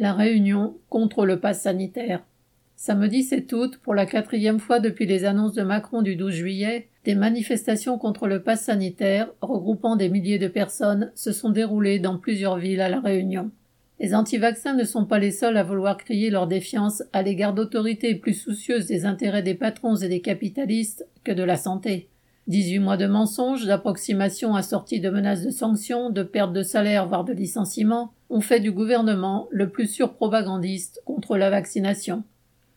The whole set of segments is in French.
La Réunion contre le pass sanitaire. Samedi 7 août, pour la quatrième fois depuis les annonces de Macron du 12 juillet, des manifestations contre le pass sanitaire, regroupant des milliers de personnes, se sont déroulées dans plusieurs villes à La Réunion. Les anti-vaccins ne sont pas les seuls à vouloir crier leur défiance à l'égard d'autorités plus soucieuses des intérêts des patrons et des capitalistes que de la santé. 18 mois de mensonges, d'approximations assorties de menaces de sanctions, de pertes de salaire, voire de licenciements, ont fait du gouvernement le plus surpropagandiste contre la vaccination.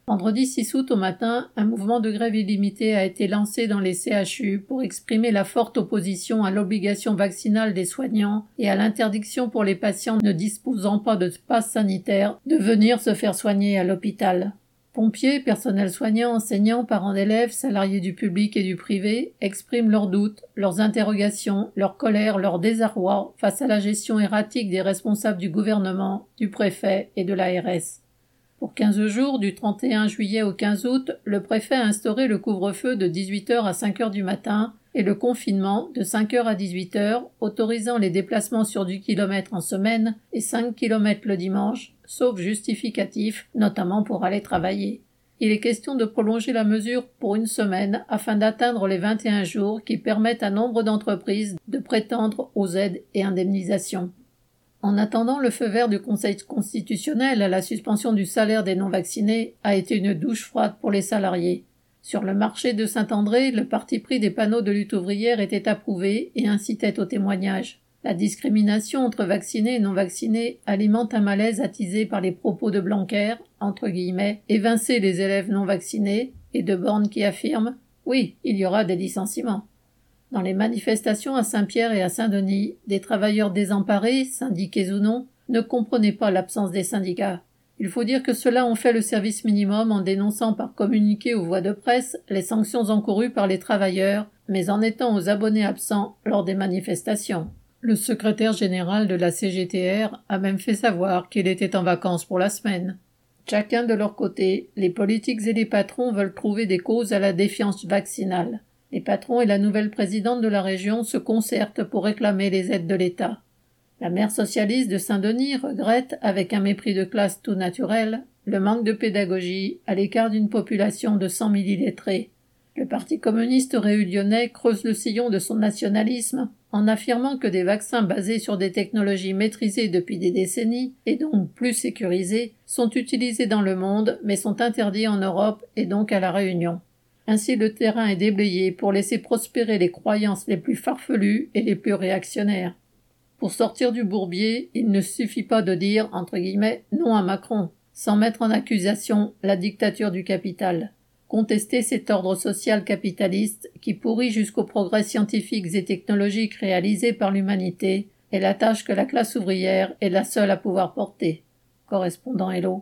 Vendredi 6 août au matin, un mouvement de grève illimité a été lancé dans les CHU pour exprimer la forte opposition à l'obligation vaccinale des soignants et à l'interdiction pour les patients ne disposant pas de passe sanitaire de venir se faire soigner à l'hôpital. Pompiers, personnel soignant, enseignants, parents d'élèves, salariés du public et du privé expriment leurs doutes, leurs interrogations, leur colère, leur désarroi face à la gestion erratique des responsables du gouvernement, du préfet et de l'ARS. Pour 15 jours, du 31 juillet au 15 août, le préfet a instauré le couvre-feu de 18h à 5h du matin et le confinement de 5h à 18h, autorisant les déplacements sur du kilomètre en semaine et 5 km le dimanche, sauf justificatif, notamment pour aller travailler. Il est question de prolonger la mesure pour une semaine afin d'atteindre les 21 jours qui permettent à nombre d'entreprises de prétendre aux aides et indemnisations. En attendant, le feu vert du Conseil constitutionnel à la suspension du salaire des non-vaccinés a été une douche froide pour les salariés. Sur le marché de Saint-André, le parti pris des panneaux de lutte ouvrière était approuvé et incitait au témoignage. La discrimination entre vaccinés et non vaccinés alimente un malaise attisé par les propos de Blanquer, entre guillemets, évincer les élèves non vaccinés, et de Borne qui affirme Oui, il y aura des licenciements. Dans les manifestations à Saint-Pierre et à Saint-Denis, des travailleurs désemparés, syndiqués ou non, ne comprenaient pas l'absence des syndicats. Il faut dire que ceux-là ont fait le service minimum en dénonçant par communiqué aux voix de presse les sanctions encourues par les travailleurs, mais en étant aux abonnés absents lors des manifestations. Le secrétaire général de la CGTR a même fait savoir qu'il était en vacances pour la semaine. Chacun de leur côté, les politiques et les patrons veulent trouver des causes à la défiance vaccinale. Les patrons et la nouvelle présidente de la région se concertent pour réclamer les aides de l'État. La maire socialiste de Saint-Denis regrette, avec un mépris de classe tout naturel, le manque de pédagogie à l'écart d'une population de cent mille illettrés. Le Parti communiste réunionnais creuse le sillon de son nationalisme en affirmant que des vaccins basés sur des technologies maîtrisées depuis des décennies et donc plus sécurisés sont utilisés dans le monde mais sont interdits en Europe et donc à la Réunion. Ainsi le terrain est déblayé pour laisser prospérer les croyances les plus farfelues et les plus réactionnaires. Pour sortir du bourbier, il ne suffit pas de dire, entre guillemets, non à Macron, sans mettre en accusation la dictature du capital. Contester cet ordre social capitaliste qui pourrit jusqu'aux progrès scientifiques et technologiques réalisés par l'humanité est la tâche que la classe ouvrière est la seule à pouvoir porter. Correspondant Hello.